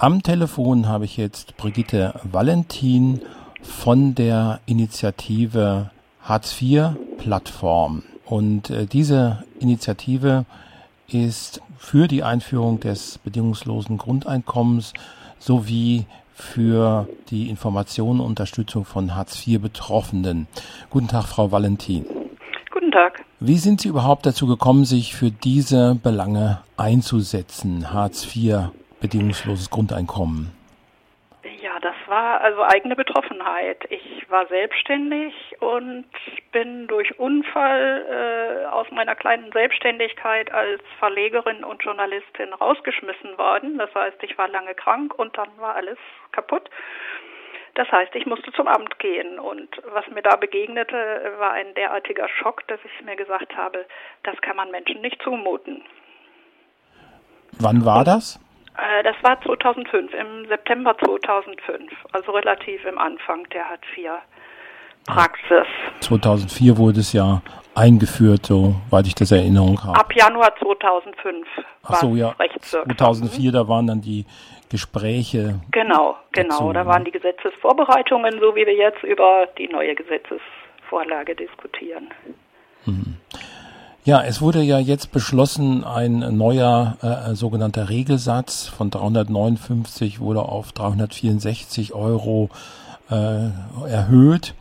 Am Telefon habe ich jetzt Brigitte Valentin von der Initiative Hartz IV Plattform. Und äh, diese Initiative ist für die Einführung des bedingungslosen Grundeinkommens sowie für die Information und Unterstützung von Hartz IV Betroffenen. Guten Tag, Frau Valentin. Guten Tag. Wie sind Sie überhaupt dazu gekommen, sich für diese Belange einzusetzen, Hartz IV bedingungsloses Grundeinkommen? Ja, das war also eigene Betroffenheit. Ich war selbstständig und bin durch Unfall äh, aus meiner kleinen Selbstständigkeit als Verlegerin und Journalistin rausgeschmissen worden. Das heißt, ich war lange krank und dann war alles kaputt. Das heißt, ich musste zum Amt gehen und was mir da begegnete, war ein derartiger Schock, dass ich mir gesagt habe, das kann man Menschen nicht zumuten. Wann war das? Äh, das war 2005, im September 2005, also relativ im Anfang der Hartz-IV-Praxis. 2004 wurde es ja eingeführt, soweit ich das Erinnerung habe. Ab Januar 2005 Ach so, ja. 2004, da waren dann die Gespräche. Genau, genau. Dazu, da waren die Gesetzesvorbereitungen, so wie wir jetzt über die neue Gesetzesvorlage diskutieren. Mhm. Ja, es wurde ja jetzt beschlossen, ein neuer äh, sogenannter Regelsatz von 359 wurde auf 364 Euro äh, erhöht.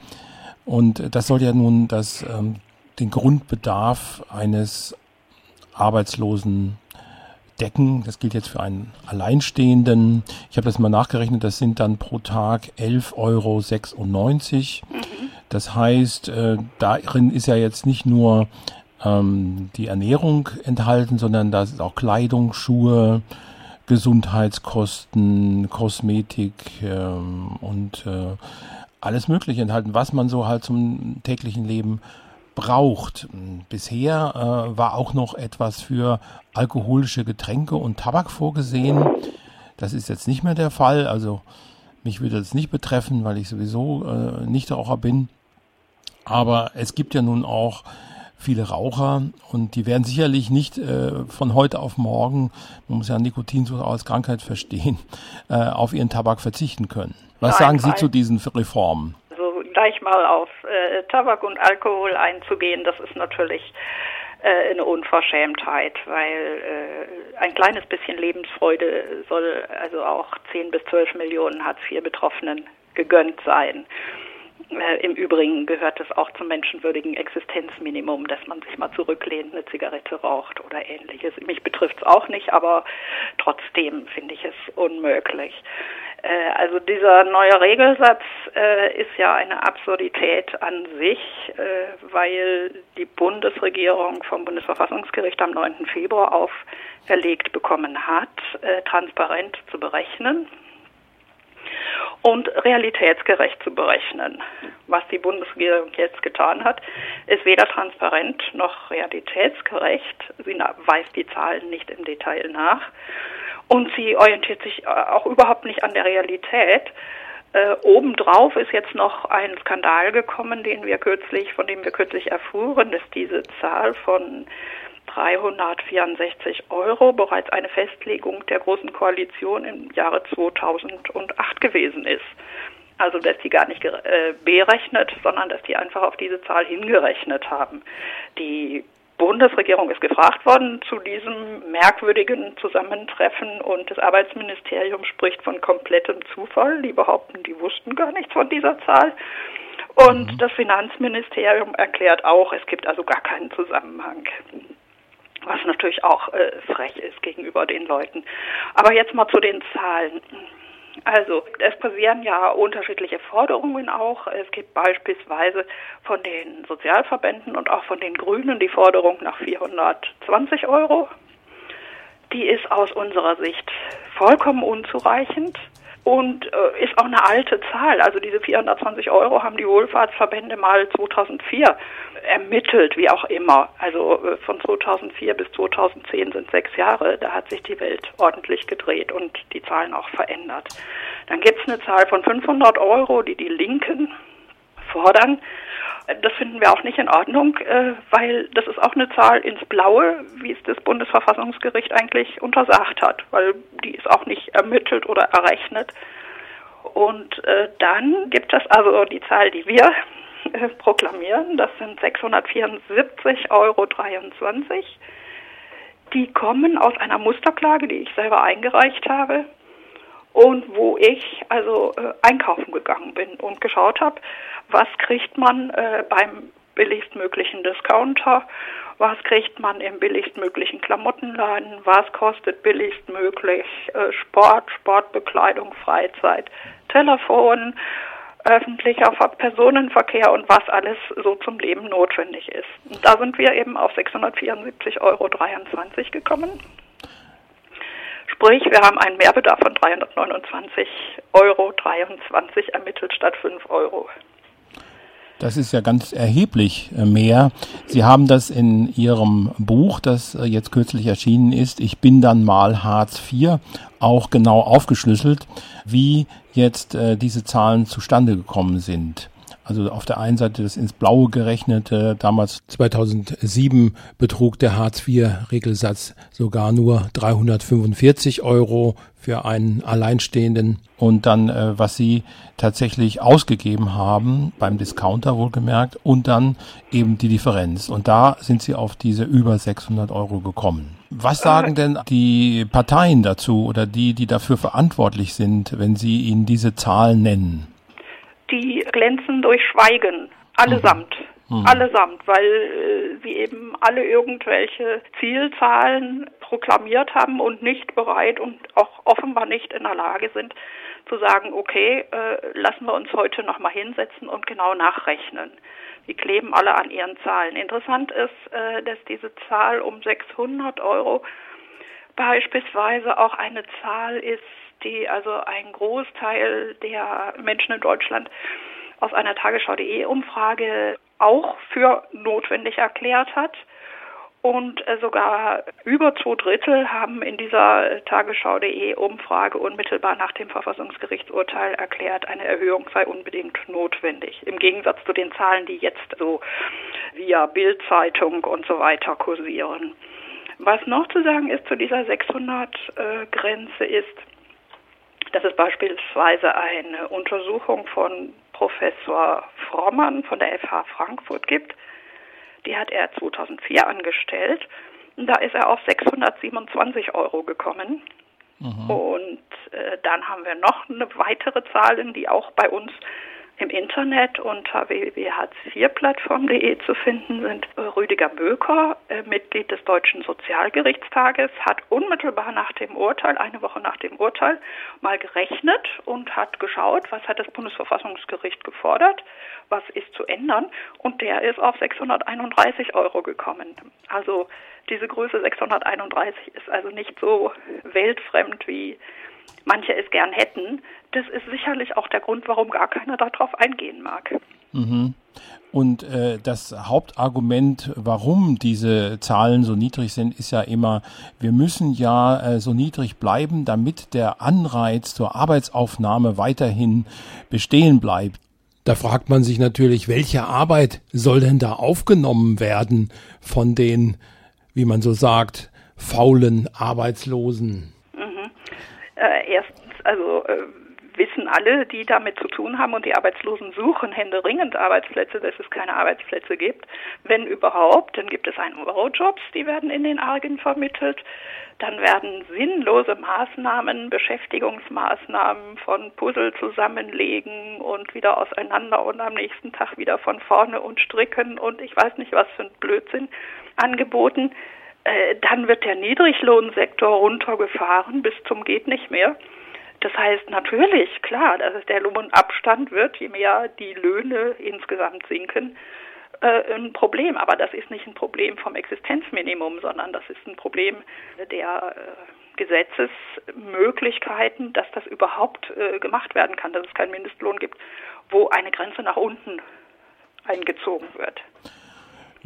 Und das soll ja nun das, ähm, den Grundbedarf eines Arbeitslosen decken. Das gilt jetzt für einen Alleinstehenden. Ich habe das mal nachgerechnet, das sind dann pro Tag 11,96 Euro. Mhm. Das heißt, äh, darin ist ja jetzt nicht nur ähm, die Ernährung enthalten, sondern da ist auch Kleidung, Schuhe, Gesundheitskosten, Kosmetik ähm, und äh, alles Mögliche enthalten, was man so halt zum täglichen Leben braucht. Bisher äh, war auch noch etwas für alkoholische Getränke und Tabak vorgesehen. Das ist jetzt nicht mehr der Fall. Also mich würde das nicht betreffen, weil ich sowieso äh, Nichtraucher bin. Aber es gibt ja nun auch viele Raucher und die werden sicherlich nicht äh, von heute auf morgen, man muss ja Nikotinsucht als Krankheit verstehen, äh, auf ihren Tabak verzichten können. Was nein, sagen Sie nein. zu diesen Reformen? Also gleich mal auf äh, Tabak und Alkohol einzugehen, das ist natürlich äh, eine Unverschämtheit, weil äh, ein kleines bisschen Lebensfreude soll also auch 10 bis 12 Millionen Hartz-IV-Betroffenen gegönnt sein. Äh, Im Übrigen gehört es auch zum menschenwürdigen Existenzminimum, dass man sich mal zurücklehnt, eine Zigarette raucht oder ähnliches. Mich betrifft es auch nicht, aber trotzdem finde ich es unmöglich. Äh, also dieser neue Regelsatz äh, ist ja eine Absurdität an sich, weil die Bundesregierung vom Bundesverfassungsgericht am 9. Februar auferlegt bekommen hat, transparent zu berechnen und realitätsgerecht zu berechnen. Was die Bundesregierung jetzt getan hat, ist weder transparent noch realitätsgerecht. Sie weist die Zahlen nicht im Detail nach und sie orientiert sich äh, auch überhaupt nicht an der Realität. Äh, obendrauf ist jetzt noch ein Skandal gekommen, den wir kürzlich, von dem wir kürzlich erfuhren, dass diese Zahl von 364 Euro bereits eine Festlegung der Großen Koalition im Jahre 2008 gewesen ist. Also dass die gar nicht äh, berechnet, sondern dass die einfach auf diese Zahl hingerechnet haben. Die Bundesregierung ist gefragt worden zu diesem merkwürdigen Zusammentreffen und das Arbeitsministerium spricht von komplettem Zufall. Die behaupten, die wussten gar nichts von dieser Zahl. Und mhm. das Finanzministerium erklärt auch, es gibt also gar keinen Zusammenhang was natürlich auch äh, frech ist gegenüber den Leuten. Aber jetzt mal zu den Zahlen. Also, es passieren ja unterschiedliche Forderungen auch. Es gibt beispielsweise von den Sozialverbänden und auch von den Grünen die Forderung nach 420 Euro. Die ist aus unserer Sicht vollkommen unzureichend und äh, ist auch eine alte Zahl. Also diese 420 Euro haben die Wohlfahrtsverbände mal 2004 ermittelt, wie auch immer. Also äh, von 2004 bis 2010 sind sechs Jahre. Da hat sich die Welt ordentlich gedreht und die Zahlen auch verändert. Dann gibt es eine Zahl von 500 Euro, die die Linken fordern. das finden wir auch nicht in Ordnung, äh, weil das ist auch eine Zahl ins Blaue, wie es das Bundesverfassungsgericht eigentlich untersagt hat, weil die ist auch nicht ermittelt oder errechnet. Und äh, dann gibt es also die Zahl, die wir äh, proklamieren, das sind 674,23 Euro. Die kommen aus einer Musterklage, die ich selber eingereicht habe und wo ich also äh, einkaufen gegangen bin und geschaut habe, was kriegt man äh, beim billigstmöglichen Discounter, was kriegt man im billigstmöglichen Klamottenladen, was kostet billigstmöglich äh, Sport, Sportbekleidung, Freizeit, Telefon, öffentlicher Personenverkehr und was alles so zum Leben notwendig ist. Und da sind wir eben auf 674,23 Euro gekommen. Sprich, wir haben einen Mehrbedarf von 329,23 Euro ermittelt statt 5 Euro. Das ist ja ganz erheblich äh, mehr. Sie haben das in Ihrem Buch, das äh, jetzt kürzlich erschienen ist, Ich bin dann mal Hartz IV, auch genau aufgeschlüsselt, wie jetzt äh, diese Zahlen zustande gekommen sind. Also auf der einen Seite das ins Blaue gerechnete, damals 2007 betrug der Hartz-IV-Regelsatz sogar nur 345 Euro für einen Alleinstehenden. Und dann, äh, was sie tatsächlich ausgegeben haben, beim Discounter wohlgemerkt, und dann eben die Differenz. Und da sind sie auf diese über 600 Euro gekommen. Was sagen denn die Parteien dazu oder die, die dafür verantwortlich sind, wenn sie ihnen diese Zahlen nennen? Die glänzen durch Schweigen, allesamt. Mhm. Allesamt, weil äh, sie eben alle irgendwelche Zielzahlen proklamiert haben und nicht bereit und auch offenbar nicht in der Lage sind zu sagen, okay, äh, lassen wir uns heute nochmal hinsetzen und genau nachrechnen. Die kleben alle an ihren Zahlen. Interessant ist, äh, dass diese Zahl um 600 Euro beispielsweise auch eine Zahl ist, die also ein Großteil der Menschen in Deutschland aus einer Tagesschau.de Umfrage auch für notwendig erklärt hat. Und äh, sogar über zwei Drittel haben in dieser Tagesschau.de Umfrage unmittelbar nach dem Verfassungsgerichtsurteil erklärt, eine Erhöhung sei unbedingt notwendig. Im Gegensatz zu den Zahlen, die jetzt so via Bildzeitung und so weiter kursieren. Was noch zu sagen ist zu dieser 600-Grenze äh, ist, dass es beispielsweise eine Untersuchung von Professor Frommann von der FH Frankfurt gibt. Die hat er 2004 angestellt. Da ist er auf 627 Euro gekommen. Mhm. Und äh, dann haben wir noch eine weitere Zahlen, die auch bei uns im Internet unter www.hartz4plattform.de zu finden sind. Rüdiger Böker, äh, Mitglied des Deutschen Sozialgerichtstages, hat unmittelbar nach dem Urteil, eine Woche nach dem Urteil, mal gerechnet und hat geschaut, was hat das Bundesverfassungsgericht gefordert, was ist zu ändern und der ist auf 631 Euro gekommen. Also diese Größe 631 ist also nicht so weltfremd wie manche es gern hätten. Das ist sicherlich auch der Grund, warum gar keiner darauf eingehen mag. Mhm. Und äh, das Hauptargument, warum diese Zahlen so niedrig sind, ist ja immer, wir müssen ja äh, so niedrig bleiben, damit der Anreiz zur Arbeitsaufnahme weiterhin bestehen bleibt. Da fragt man sich natürlich, welche Arbeit soll denn da aufgenommen werden von den, wie man so sagt, faulen Arbeitslosen? Äh, erstens, also äh, wissen alle, die damit zu tun haben und die Arbeitslosen suchen händeringend Arbeitsplätze, dass es keine Arbeitsplätze gibt. Wenn überhaupt, dann gibt es ein Eurojobs, die werden in den Argen vermittelt. Dann werden sinnlose Maßnahmen, Beschäftigungsmaßnahmen von Puzzle zusammenlegen und wieder auseinander und am nächsten Tag wieder von vorne und stricken und ich weiß nicht was für ein Blödsinn angeboten. Äh, dann wird der Niedriglohnsektor runtergefahren bis zum geht nicht mehr. Das heißt natürlich, klar, dass der Lohnabstand wird, je mehr die Löhne insgesamt sinken, äh, ein Problem. Aber das ist nicht ein Problem vom Existenzminimum, sondern das ist ein Problem der äh, Gesetzesmöglichkeiten, dass das überhaupt äh, gemacht werden kann, dass es keinen Mindestlohn gibt, wo eine Grenze nach unten eingezogen wird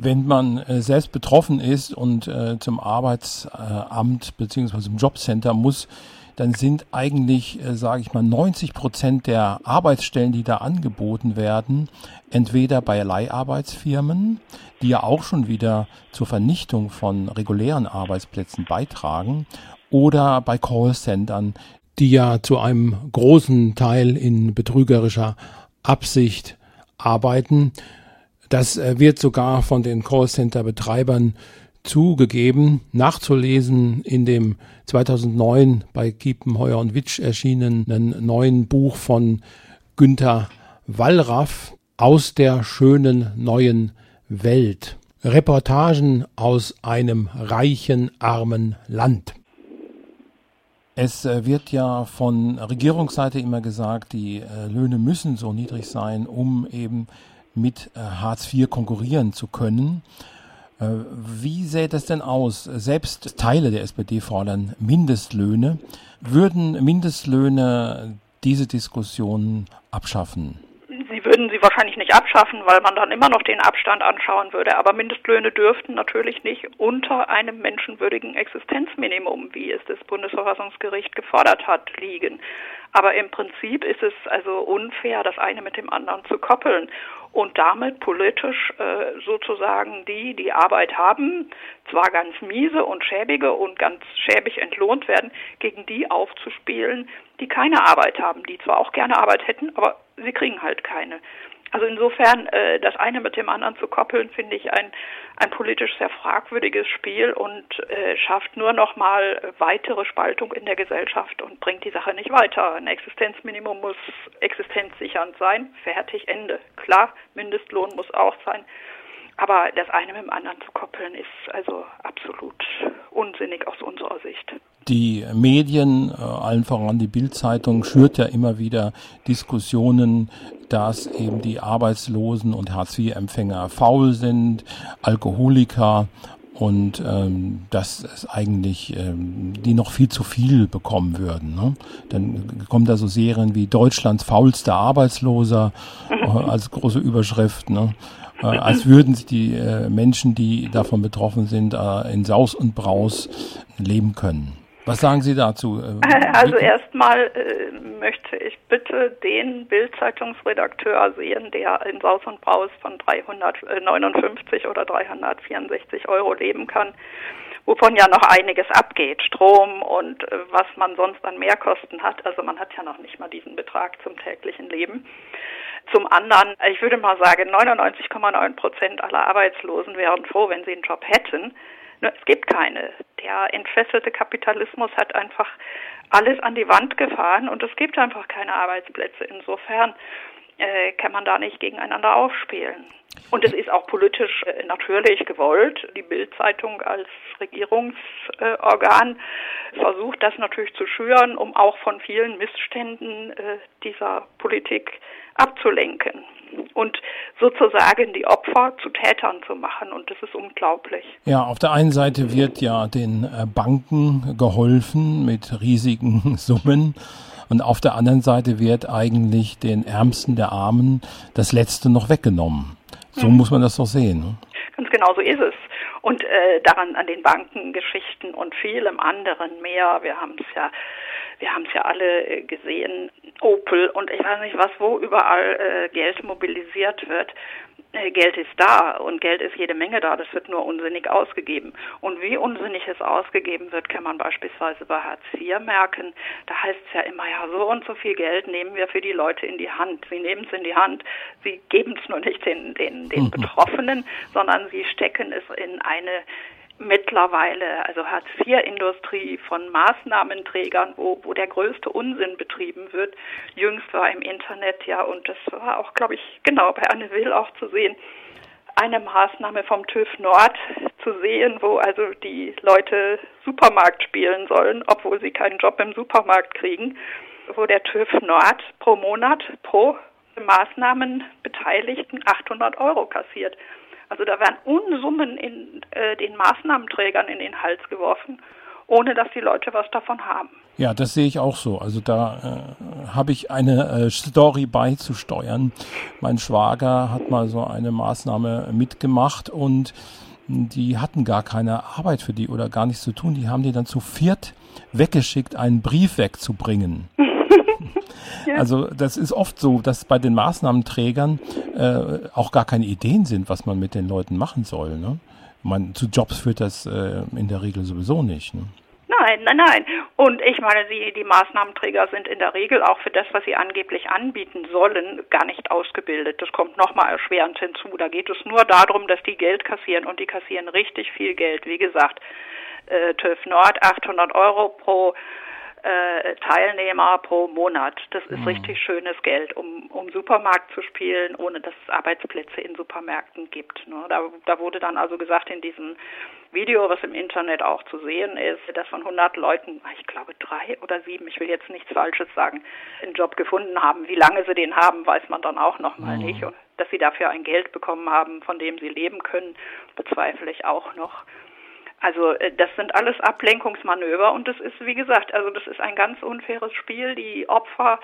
wenn man äh, selbst betroffen ist und äh, zum Arbeitsamt beziehungsweise zum Jobcenter muss, dann sind eigentlich, äh, sage ich mal, 90 Prozent der Arbeitsstellen, die da angeboten werden, entweder bei Leiharbeitsfirmen, die ja auch schon wieder zur Vernichtung von regulären Arbeitsplätzen beitragen, oder bei Callcentern, die ja zu einem großen Teil in betrügerischer Absicht arbeiten. Das äh, wird sogar von den Callcenter-Betreibern zugegeben, nachzulesen in dem 2009 bei Kiepenheuer und Witsch erschienenen neuen Buch von Günter Wallraff aus der schönen neuen Welt. Reportagen aus einem reichen, armen Land. Es äh, wird ja von Regierungsseite immer gesagt, die äh, Löhne müssen so niedrig sein, um eben mit äh, Hartz IV konkurrieren zu können. Wie sähe das denn aus? Selbst Teile der SPD fordern Mindestlöhne. Würden Mindestlöhne diese Diskussion abschaffen? Sie würden sie wahrscheinlich nicht abschaffen, weil man dann immer noch den Abstand anschauen würde. Aber Mindestlöhne dürften natürlich nicht unter einem menschenwürdigen Existenzminimum, wie es das Bundesverfassungsgericht gefordert hat, liegen. Aber im Prinzip ist es also unfair, das eine mit dem anderen zu koppeln und damit politisch äh, sozusagen die, die Arbeit haben, zwar ganz miese und schäbige und ganz schäbig entlohnt werden, gegen die aufzuspielen, die keine Arbeit haben, die zwar auch gerne Arbeit hätten, aber sie kriegen halt keine. Also insofern äh, das eine mit dem anderen zu koppeln, finde ich ein, ein politisch sehr fragwürdiges Spiel und äh, schafft nur noch mal weitere Spaltung in der Gesellschaft und bringt die Sache nicht weiter. Ein Existenzminimum muss existenzsichernd sein. Fertig, Ende. Klar, Mindestlohn muss auch sein. Aber das eine mit dem anderen zu koppeln, ist also absolut unsinnig aus unserer Sicht. Die Medien, äh, allen voran die Bildzeitung, schürt ja immer wieder Diskussionen, dass eben die Arbeitslosen und Hartz-IV-Empfänger faul sind, Alkoholiker und ähm, dass es eigentlich ähm, die noch viel zu viel bekommen würden. Ne? Dann kommen da so Serien wie Deutschlands faulster Arbeitsloser äh, als große Überschrift. Ne? äh, als würden sich die äh, Menschen, die davon betroffen sind, äh, in Saus und Braus leben können. Was sagen Sie dazu? Äh, also erstmal äh, möchte ich bitte den Bildzeitungsredakteur sehen, der in Saus und Braus von 359 oder 364 Euro leben kann, wovon ja noch einiges abgeht, Strom und äh, was man sonst an Mehrkosten hat. Also man hat ja noch nicht mal diesen Betrag zum täglichen Leben. Zum anderen, ich würde mal sagen, 99,9 Prozent aller Arbeitslosen wären froh, wenn sie einen Job hätten. Es gibt keine. Der entfesselte Kapitalismus hat einfach alles an die Wand gefahren und es gibt einfach keine Arbeitsplätze. Insofern äh, kann man da nicht gegeneinander aufspielen. Und es ist auch politisch äh, natürlich gewollt. Die Bildzeitung als Regierungsorgan äh, versucht das natürlich zu schüren, um auch von vielen Missständen äh, dieser Politik abzulenken und sozusagen die Opfer zu Tätern zu machen. Und das ist unglaublich. Ja, auf der einen Seite wird ja den äh, Banken geholfen mit riesigen Summen. Und auf der anderen Seite wird eigentlich den Ärmsten der Armen das Letzte noch weggenommen. So mhm. muss man das doch sehen. Ne? Ganz genau so ist es. Und äh, daran an den Bankengeschichten und vielem anderen mehr. Wir haben es ja wir haben es ja alle äh, gesehen, Opel und ich weiß nicht was, wo überall äh, Geld mobilisiert wird. Äh, Geld ist da und Geld ist jede Menge da, das wird nur unsinnig ausgegeben. Und wie unsinnig es ausgegeben wird, kann man beispielsweise bei Hartz IV merken. Da heißt es ja immer, ja, so und so viel Geld nehmen wir für die Leute in die Hand. Sie nehmen es in die Hand, sie geben es nur nicht den, den, den mhm. Betroffenen, sondern sie stecken es in eine mittlerweile, also Hartz-IV-Industrie von Maßnahmenträgern, wo, wo der größte Unsinn betrieben wird. Jüngst war im Internet ja, und das war auch, glaube ich, genau bei Anne Will auch zu sehen, eine Maßnahme vom TÜV Nord zu sehen, wo also die Leute Supermarkt spielen sollen, obwohl sie keinen Job im Supermarkt kriegen, wo der TÜV Nord pro Monat pro Maßnahmenbeteiligten 800 Euro kassiert. Also da werden Unsummen in äh, den Maßnahmenträgern in den Hals geworfen, ohne dass die Leute was davon haben. Ja, das sehe ich auch so. Also da äh, habe ich eine äh, Story beizusteuern. Mein Schwager hat mal so eine Maßnahme mitgemacht und die hatten gar keine Arbeit für die oder gar nichts zu tun. Die haben die dann zu viert weggeschickt, einen Brief wegzubringen. ja. Also das ist oft so, dass bei den Maßnahmenträgern äh, auch gar keine Ideen sind, was man mit den Leuten machen soll. Ne? Man, zu Jobs führt das äh, in der Regel sowieso nicht. Ne? Nein, nein, nein. Und ich meine, die, die Maßnahmenträger sind in der Regel auch für das, was sie angeblich anbieten sollen, gar nicht ausgebildet. Das kommt nochmal erschwerend hinzu. Da geht es nur darum, dass die Geld kassieren und die kassieren richtig viel Geld. Wie gesagt, äh, TÜV Nord 800 Euro pro äh, Teilnehmer pro Monat. Das ist mhm. richtig schönes Geld, um, um Supermarkt zu spielen, ohne dass es Arbeitsplätze in Supermärkten gibt. Ne? Da, da wurde dann also gesagt in diesem Video, was im Internet auch zu sehen ist, dass von 100 Leuten, ich glaube drei oder sieben, ich will jetzt nichts Falsches sagen, einen Job gefunden haben. Wie lange sie den haben, weiß man dann auch noch mal mhm. nicht. Und dass sie dafür ein Geld bekommen haben, von dem sie leben können, bezweifle ich auch noch. Also äh, das sind alles Ablenkungsmanöver und das ist, wie gesagt, also das ist ein ganz unfaires Spiel, die Opfer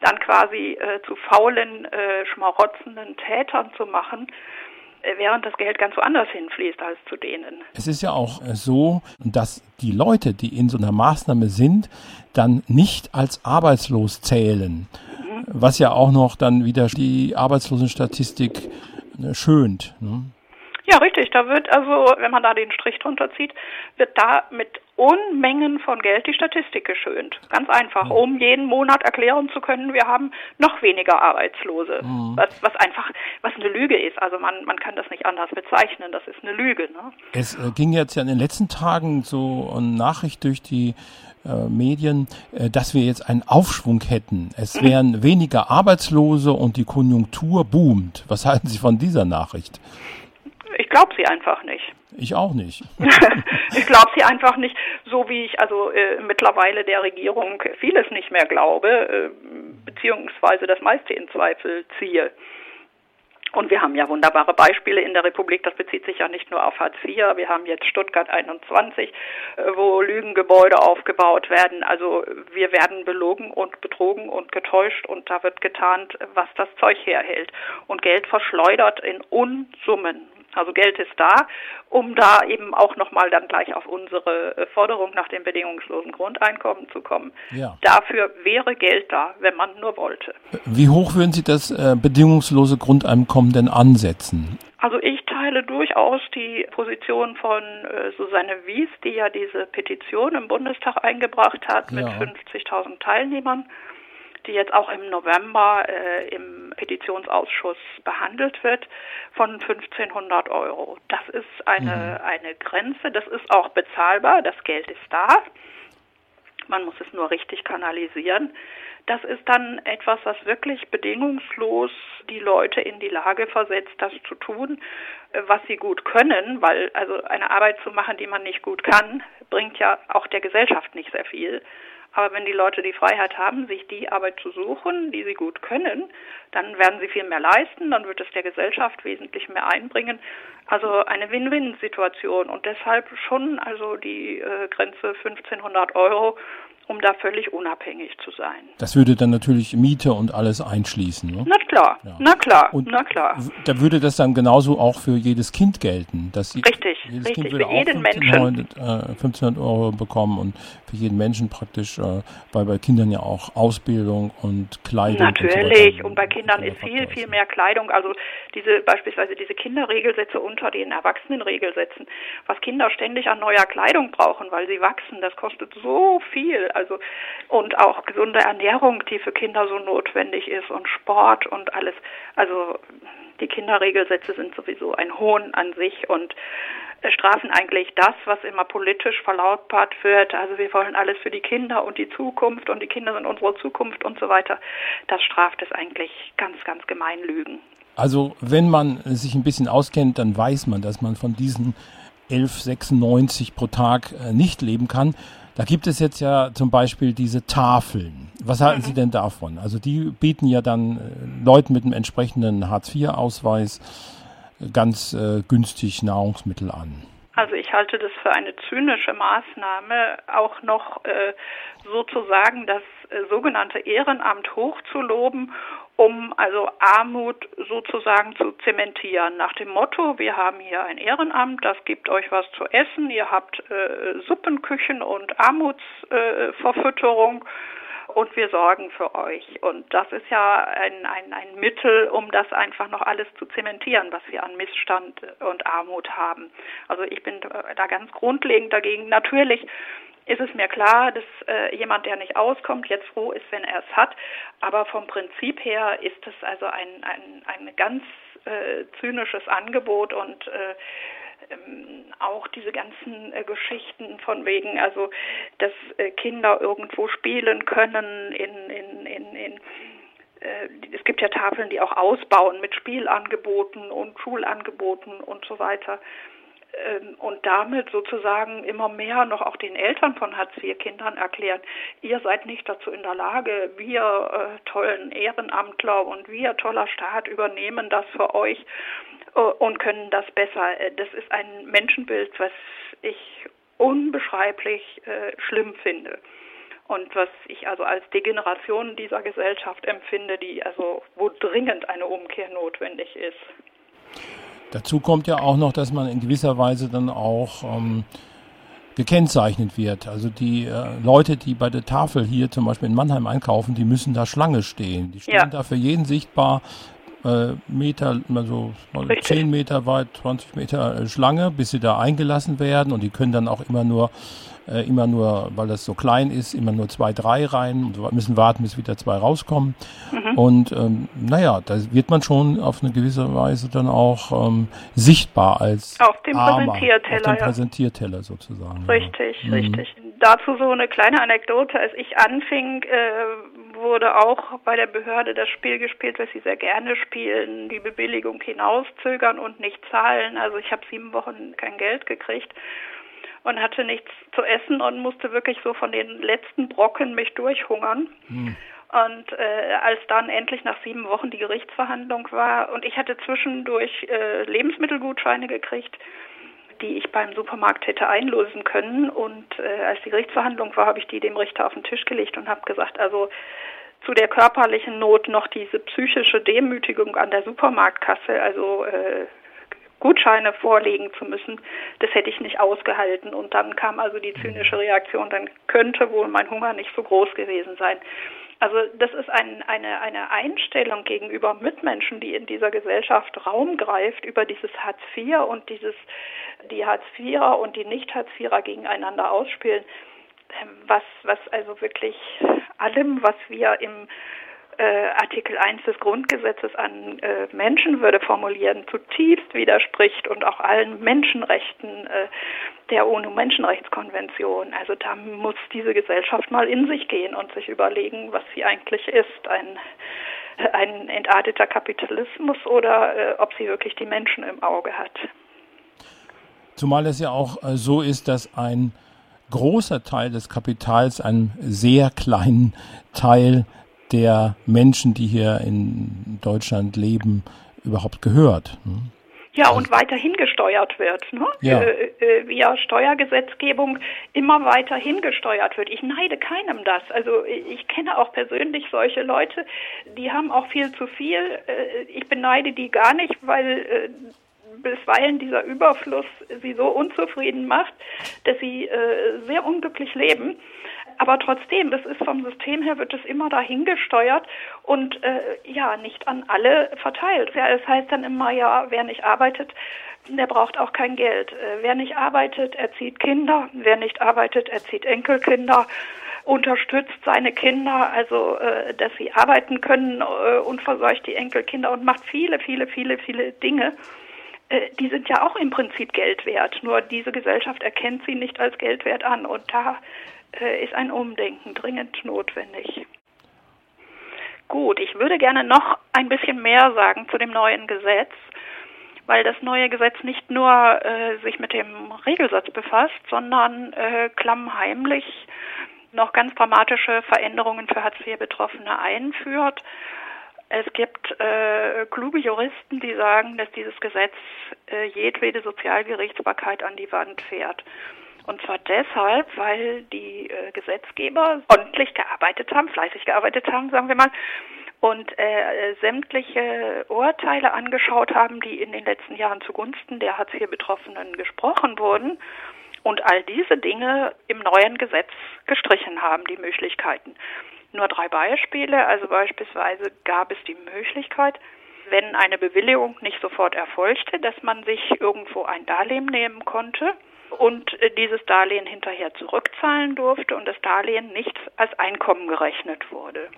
dann quasi äh, zu faulen, äh, schmarotzenden Tätern zu machen, äh, während das Geld ganz woanders hinfließt als zu denen. Es ist ja auch äh, so, dass die Leute, die in so einer Maßnahme sind, dann nicht als arbeitslos zählen, mhm. was ja auch noch dann wieder die Arbeitslosenstatistik schönt. Ne? Ja, richtig. Da wird also, wenn man da den Strich drunter zieht, wird da mit Unmengen von Geld die Statistik geschönt. Ganz einfach, um jeden Monat erklären zu können, wir haben noch weniger Arbeitslose. Mhm. Was, was einfach, was eine Lüge ist. Also man, man kann das nicht anders bezeichnen. Das ist eine Lüge. Ne? Es äh, ging jetzt ja in den letzten Tagen so eine Nachricht durch die äh, Medien, äh, dass wir jetzt einen Aufschwung hätten. Es mhm. wären weniger Arbeitslose und die Konjunktur boomt. Was halten Sie von dieser Nachricht? Ich glaube sie einfach nicht. Ich auch nicht. ich glaube sie einfach nicht, so wie ich also äh, mittlerweile der Regierung vieles nicht mehr glaube, äh, beziehungsweise das meiste in Zweifel ziehe. Und wir haben ja wunderbare Beispiele in der Republik. Das bezieht sich ja nicht nur auf Hartz IV. Wir haben jetzt Stuttgart 21, äh, wo Lügengebäude aufgebaut werden. Also wir werden belogen und betrogen und getäuscht und da wird getarnt, was das Zeug herhält. Und Geld verschleudert in Unsummen. Also Geld ist da, um da eben auch nochmal dann gleich auf unsere äh, Forderung nach dem bedingungslosen Grundeinkommen zu kommen. Ja. Dafür wäre Geld da, wenn man nur wollte. Wie hoch würden Sie das äh, bedingungslose Grundeinkommen denn ansetzen? Also ich teile durchaus die Position von äh, Susanne Wies, die ja diese Petition im Bundestag eingebracht hat mit ja. 50.000 Teilnehmern die jetzt auch im November äh, im Petitionsausschuss behandelt wird, von 1500 Euro. Das ist eine, mhm. eine Grenze, das ist auch bezahlbar, das Geld ist da. Man muss es nur richtig kanalisieren. Das ist dann etwas, was wirklich bedingungslos die Leute in die Lage versetzt, das zu tun, äh, was sie gut können, weil also eine Arbeit zu machen, die man nicht gut kann, bringt ja auch der Gesellschaft nicht sehr viel. Aber wenn die Leute die Freiheit haben, sich die Arbeit zu suchen, die sie gut können, dann werden sie viel mehr leisten, dann wird es der Gesellschaft wesentlich mehr einbringen. Also eine Win-Win-Situation und deshalb schon also die äh, Grenze 1500 Euro um da völlig unabhängig zu sein. Das würde dann natürlich Miete und alles einschließen, ne? Na klar, ja. na klar, und na klar. Da würde das dann genauso auch für jedes Kind gelten. Dass richtig, jedes richtig, Kind würde für jeden 1500, Menschen. 1500 Euro bekommen und für jeden Menschen praktisch, äh, weil bei Kindern ja auch Ausbildung und Kleidung. Natürlich, und, so und bei Kindern ist viel, viel mehr Kleidung. Also diese beispielsweise diese Kinderregelsätze unter den Erwachsenenregelsätzen, was Kinder ständig an neuer Kleidung brauchen, weil sie wachsen, das kostet so viel. Also und auch gesunde Ernährung, die für Kinder so notwendig ist und Sport und alles. Also die Kinderregelsätze sind sowieso ein Hohn an sich und strafen eigentlich das, was immer politisch verlautbart wird. Also wir wollen alles für die Kinder und die Zukunft und die Kinder sind unsere Zukunft und so weiter. Das straft es eigentlich ganz, ganz gemein Lügen. Also wenn man sich ein bisschen auskennt, dann weiß man, dass man von diesen 11,96 pro Tag äh, nicht leben kann. Da gibt es jetzt ja zum Beispiel diese Tafeln. Was halten mhm. Sie denn davon? Also die bieten ja dann äh, Leuten mit einem entsprechenden Hartz-IV-Ausweis äh, ganz äh, günstig Nahrungsmittel an. Also ich halte das für eine zynische Maßnahme, auch noch äh, sozusagen das äh, sogenannte Ehrenamt hochzuloben, um also Armut sozusagen zu zementieren. Nach dem Motto, wir haben hier ein Ehrenamt, das gibt euch was zu essen, ihr habt äh, Suppenküchen und Armutsverfütterung. Äh, und wir sorgen für euch. Und das ist ja ein, ein, ein Mittel, um das einfach noch alles zu zementieren, was wir an Missstand und Armut haben. Also ich bin da ganz grundlegend dagegen. Natürlich ist es mir klar, dass äh, jemand, der nicht auskommt, jetzt froh ist, wenn er es hat. Aber vom Prinzip her ist es also ein, ein, ein ganz äh, zynisches Angebot und äh, ähm, auch diese ganzen äh, Geschichten von wegen, also dass äh, Kinder irgendwo spielen können in, in, in, in äh, es gibt ja Tafeln, die auch ausbauen mit Spielangeboten und Schulangeboten und so weiter. Ähm, und damit sozusagen immer mehr noch auch den Eltern von Hartz-IV-Kindern erklären, ihr seid nicht dazu in der Lage, wir äh, tollen Ehrenamtler und wir toller Staat übernehmen das für euch und können das besser. Äh, das ist ein Menschenbild, was ich unbeschreiblich äh, schlimm finde und was ich also als Degeneration dieser Gesellschaft empfinde, die also wo dringend eine Umkehr notwendig ist. Dazu kommt ja auch noch, dass man in gewisser Weise dann auch ähm, gekennzeichnet wird. Also die äh, Leute, die bei der Tafel hier zum Beispiel in Mannheim einkaufen, die müssen da Schlange stehen. Die stehen ja. da für jeden sichtbar äh, Meter, also Richtig. 10 Meter weit, 20 Meter äh, Schlange, bis sie da eingelassen werden und die können dann auch immer nur äh, immer nur, weil das so klein ist, immer nur zwei, drei rein und müssen warten, bis wieder zwei rauskommen. Mhm. Und ähm, naja, da wird man schon auf eine gewisse Weise dann auch ähm, sichtbar als auf dem Armer, Präsentierteller, auf dem Präsentierteller sozusagen. Richtig, ja. richtig. Mhm. Dazu so eine kleine Anekdote, als ich anfing, äh, wurde auch bei der Behörde das Spiel gespielt, was sie sehr gerne spielen, die Bewilligung hinauszögern und nicht zahlen. Also ich habe sieben Wochen kein Geld gekriegt und hatte nichts zu essen und musste wirklich so von den letzten Brocken mich durchhungern. Hm. Und äh, als dann endlich nach sieben Wochen die Gerichtsverhandlung war und ich hatte zwischendurch äh, Lebensmittelgutscheine gekriegt, die ich beim Supermarkt hätte einlösen können. Und äh, als die Gerichtsverhandlung war, habe ich die dem Richter auf den Tisch gelegt und habe gesagt, also zu der körperlichen Not noch diese psychische Demütigung an der Supermarktkasse, also äh, Gutscheine vorlegen zu müssen, das hätte ich nicht ausgehalten. Und dann kam also die zynische Reaktion, dann könnte wohl mein Hunger nicht so groß gewesen sein. Also das ist ein, eine, eine Einstellung gegenüber Mitmenschen, die in dieser Gesellschaft Raum greift, über dieses Hartz IV und dieses, die Hartz IVer und die Nicht-Hartz IVer gegeneinander ausspielen, ähm, was, was also wirklich allem, was wir im äh, Artikel 1 des Grundgesetzes an äh, Menschenwürde formulieren, zutiefst widerspricht und auch allen Menschenrechten äh, der UNO-Menschenrechtskonvention. Also da muss diese Gesellschaft mal in sich gehen und sich überlegen, was sie eigentlich ist. Ein, ein entarteter Kapitalismus oder äh, ob sie wirklich die Menschen im Auge hat. Zumal es ja auch äh, so ist, dass ein großer Teil des Kapitals einen sehr kleinen Teil der Menschen, die hier in Deutschland leben, überhaupt gehört. Ne? Ja, und weiterhin gesteuert wird. Ne? Ja. Äh, äh, via Steuergesetzgebung immer weiterhin gesteuert wird. Ich neide keinem das. Also ich kenne auch persönlich solche Leute, die haben auch viel zu viel. Äh, ich beneide die gar nicht, weil äh, bisweilen dieser Überfluss sie so unzufrieden macht, dass sie äh, sehr unglücklich leben aber trotzdem, das ist vom System her, wird es immer dahin gesteuert und äh, ja, nicht an alle verteilt. Ja, es heißt dann immer, ja, wer nicht arbeitet, der braucht auch kein Geld. Äh, wer nicht arbeitet, erzieht Kinder. Wer nicht arbeitet, erzieht Enkelkinder unterstützt seine Kinder, also äh, dass sie arbeiten können äh, und versorgt die Enkelkinder und macht viele, viele, viele, viele Dinge. Äh, die sind ja auch im Prinzip Geld wert, nur diese Gesellschaft erkennt sie nicht als Geld wert an und da ist ein Umdenken dringend notwendig. Gut, ich würde gerne noch ein bisschen mehr sagen zu dem neuen Gesetz, weil das neue Gesetz nicht nur äh, sich mit dem Regelsatz befasst, sondern äh, klammheimlich noch ganz dramatische Veränderungen für Hartz-IV-Betroffene einführt. Es gibt äh, kluge Juristen, die sagen, dass dieses Gesetz äh, jedwede Sozialgerichtsbarkeit an die Wand fährt. Und zwar deshalb, weil die äh, Gesetzgeber ordentlich gearbeitet haben, fleißig gearbeitet haben, sagen wir mal, und äh, sämtliche Urteile angeschaut haben, die in den letzten Jahren zugunsten der Hartz-IV-Betroffenen gesprochen wurden und all diese Dinge im neuen Gesetz gestrichen haben, die Möglichkeiten. Nur drei Beispiele, also beispielsweise gab es die Möglichkeit, wenn eine Bewilligung nicht sofort erfolgte, dass man sich irgendwo ein Darlehen nehmen konnte und äh, dieses Darlehen hinterher zurückzahlen durfte und das Darlehen nicht als Einkommen gerechnet wurde.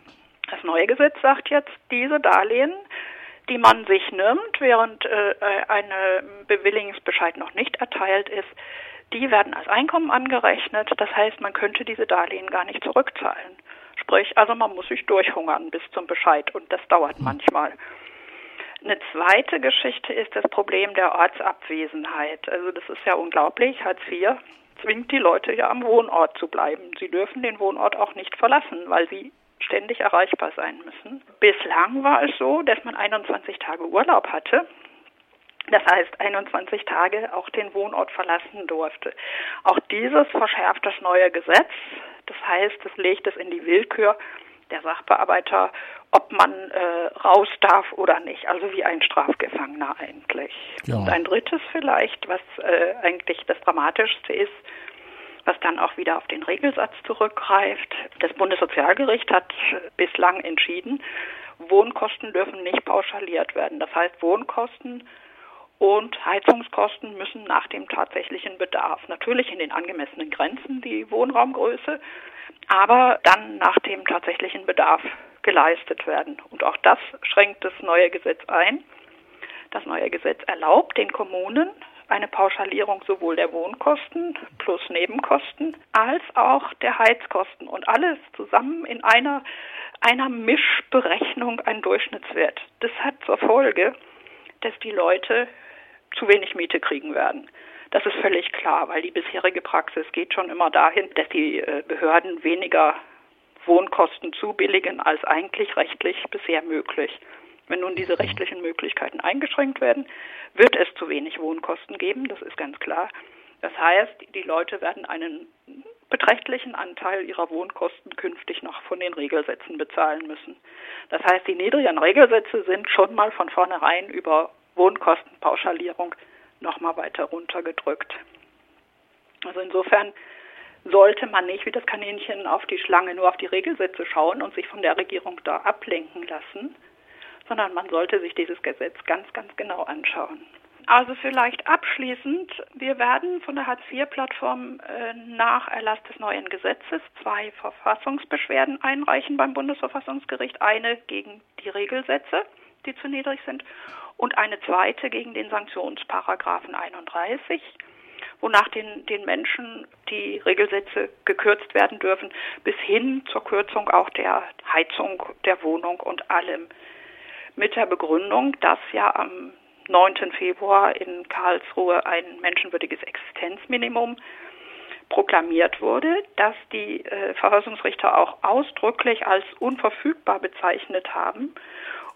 Das neue Gesetz sagt jetzt, diese Darlehen, die man sich nimmt, während äh, ein Bewilligungsbescheid noch nicht erteilt ist, die werden als Einkommen angerechnet. Das heißt, man könnte diese Darlehen gar nicht zurückzahlen. Sprich, also man muss sich durchhungern bis zum Bescheid und das dauert hm. manchmal. Eine zweite Geschichte ist das Problem der Ortsabwesenheit. Also das ist ja unglaublich. Hartz IV zwingt die Leute ja am Wohnort zu bleiben. Sie dürfen den Wohnort auch nicht verlassen, weil sie ständig erreichbar sein müssen. Bislang war es so, dass man 21 Tage Urlaub hatte. Das heißt, 21 Tage auch den Wohnort verlassen durfte. Auch dieses verschärft das neue Gesetz. Das heißt, es legt es in die Willkür der Sachbearbeiter, ob man äh, raus darf oder nicht. Also wie ein Strafgefangener eigentlich. Ja. Und ein drittes vielleicht, was äh, eigentlich das Dramatischste ist, was dann auch wieder auf den Regelsatz zurückgreift. Das Bundessozialgericht hat bislang entschieden, Wohnkosten dürfen nicht pauschaliert werden. Das heißt, Wohnkosten und Heizungskosten müssen nach dem tatsächlichen Bedarf, natürlich in den angemessenen Grenzen, die Wohnraumgröße, aber dann nach dem tatsächlichen Bedarf geleistet werden. Und auch das schränkt das neue Gesetz ein. Das neue Gesetz erlaubt den Kommunen eine Pauschalierung sowohl der Wohnkosten plus Nebenkosten als auch der Heizkosten und alles zusammen in einer, einer Mischberechnung ein Durchschnittswert. Das hat zur Folge, dass die Leute zu wenig Miete kriegen werden. Das ist völlig klar, weil die bisherige Praxis geht schon immer dahin, dass die äh, Behörden weniger Wohnkosten zubilligen als eigentlich rechtlich bisher möglich. Wenn nun diese rechtlichen Möglichkeiten eingeschränkt werden, wird es zu wenig Wohnkosten geben, das ist ganz klar. Das heißt, die Leute werden einen beträchtlichen Anteil ihrer Wohnkosten künftig noch von den Regelsätzen bezahlen müssen. Das heißt, die niedrigen Regelsätze sind schon mal von vornherein über Wohnkostenpauschalierung nochmal weiter runtergedrückt. Also insofern sollte man nicht wie das Kaninchen auf die Schlange nur auf die Regelsätze schauen und sich von der Regierung da ablenken lassen, sondern man sollte sich dieses Gesetz ganz, ganz genau anschauen. Also vielleicht abschließend, wir werden von der Hartz-IV-Plattform äh, nach Erlass des neuen Gesetzes zwei Verfassungsbeschwerden einreichen beim Bundesverfassungsgericht. Eine gegen die Regelsätze, die zu niedrig sind, und eine zweite gegen den Sanktionsparagraphen 31 wonach den, den Menschen die Regelsätze gekürzt werden dürfen, bis hin zur Kürzung auch der Heizung der Wohnung und allem mit der Begründung, dass ja am 9. Februar in Karlsruhe ein menschenwürdiges Existenzminimum proklamiert wurde, dass die äh, Verfassungsrichter auch ausdrücklich als unverfügbar bezeichnet haben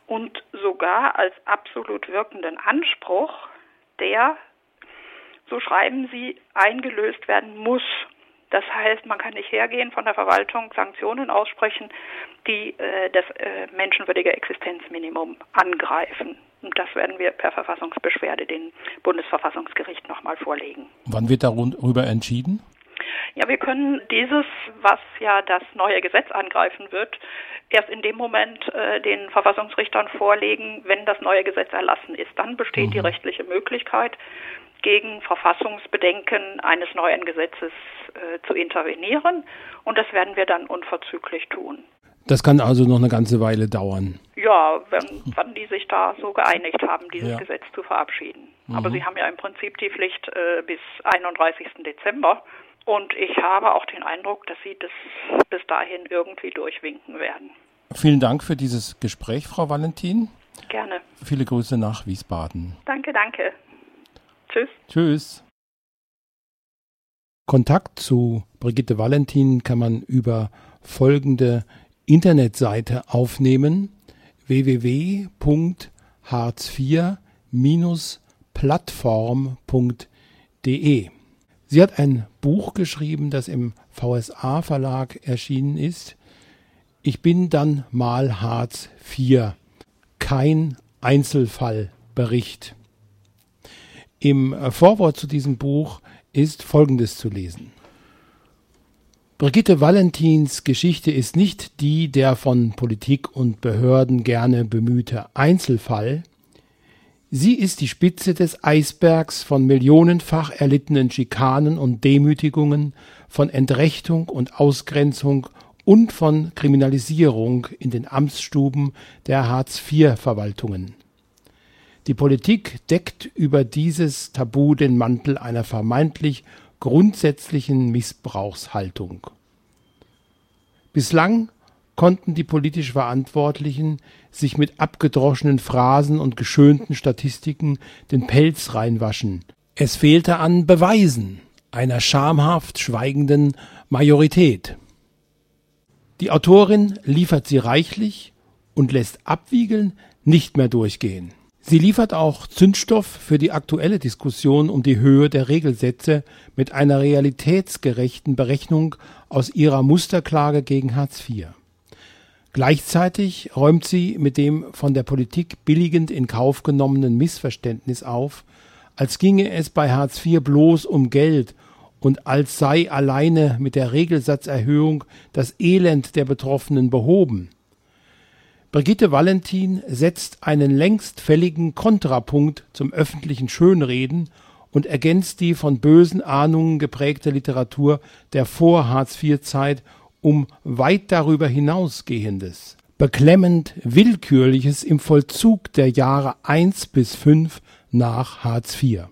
und sogar als absolut wirkenden Anspruch, der, so schreiben sie, eingelöst werden muss das heißt, man kann nicht hergehen von der Verwaltung Sanktionen aussprechen, die äh, das äh, menschenwürdige Existenzminimum angreifen. Und das werden wir per Verfassungsbeschwerde dem Bundesverfassungsgericht nochmal vorlegen. Wann wird darüber entschieden? Ja, wir können dieses, was ja das neue Gesetz angreifen wird, erst in dem Moment äh, den Verfassungsrichtern vorlegen, wenn das neue Gesetz erlassen ist. Dann besteht mhm. die rechtliche Möglichkeit, gegen Verfassungsbedenken eines neuen Gesetzes äh, zu intervenieren. Und das werden wir dann unverzüglich tun. Das kann also noch eine ganze Weile dauern. Ja, wenn, wenn die sich da so geeinigt haben, dieses ja. Gesetz zu verabschieden. Mhm. Aber sie haben ja im Prinzip die Pflicht äh, bis 31. Dezember. Und ich habe auch den Eindruck, dass sie das bis dahin irgendwie durchwinken werden. Vielen Dank für dieses Gespräch, Frau Valentin. Gerne. Viele Grüße nach Wiesbaden. Danke, danke. Tschüss. Tschüss. Kontakt zu Brigitte Valentin kann man über folgende Internetseite aufnehmen www.hartz4-plattform.de Sie hat ein Buch geschrieben, das im VSA Verlag erschienen ist. Ich bin dann mal Hartz IV. Kein Einzelfallbericht. Im Vorwort zu diesem Buch ist Folgendes zu lesen. Brigitte Valentins Geschichte ist nicht die der von Politik und Behörden gerne bemühte Einzelfall. Sie ist die Spitze des Eisbergs von millionenfach erlittenen Schikanen und Demütigungen, von Entrechtung und Ausgrenzung und von Kriminalisierung in den Amtsstuben der Hartz-IV-Verwaltungen. Die Politik deckt über dieses Tabu den Mantel einer vermeintlich grundsätzlichen Missbrauchshaltung. Bislang konnten die politisch Verantwortlichen sich mit abgedroschenen Phrasen und geschönten Statistiken den Pelz reinwaschen. Es fehlte an Beweisen einer schamhaft schweigenden Majorität. Die Autorin liefert sie reichlich und lässt abwiegeln nicht mehr durchgehen. Sie liefert auch Zündstoff für die aktuelle Diskussion um die Höhe der Regelsätze mit einer realitätsgerechten Berechnung aus ihrer Musterklage gegen Hartz IV. Gleichzeitig räumt sie mit dem von der Politik billigend in Kauf genommenen Missverständnis auf, als ginge es bei Hartz IV bloß um Geld und als sei alleine mit der Regelsatzerhöhung das Elend der Betroffenen behoben. Brigitte Valentin setzt einen längst fälligen Kontrapunkt zum öffentlichen Schönreden und ergänzt die von bösen Ahnungen geprägte Literatur der Vor-Hartz-IV-Zeit um weit darüber hinausgehendes, beklemmend Willkürliches im Vollzug der Jahre eins bis fünf nach Hartz IV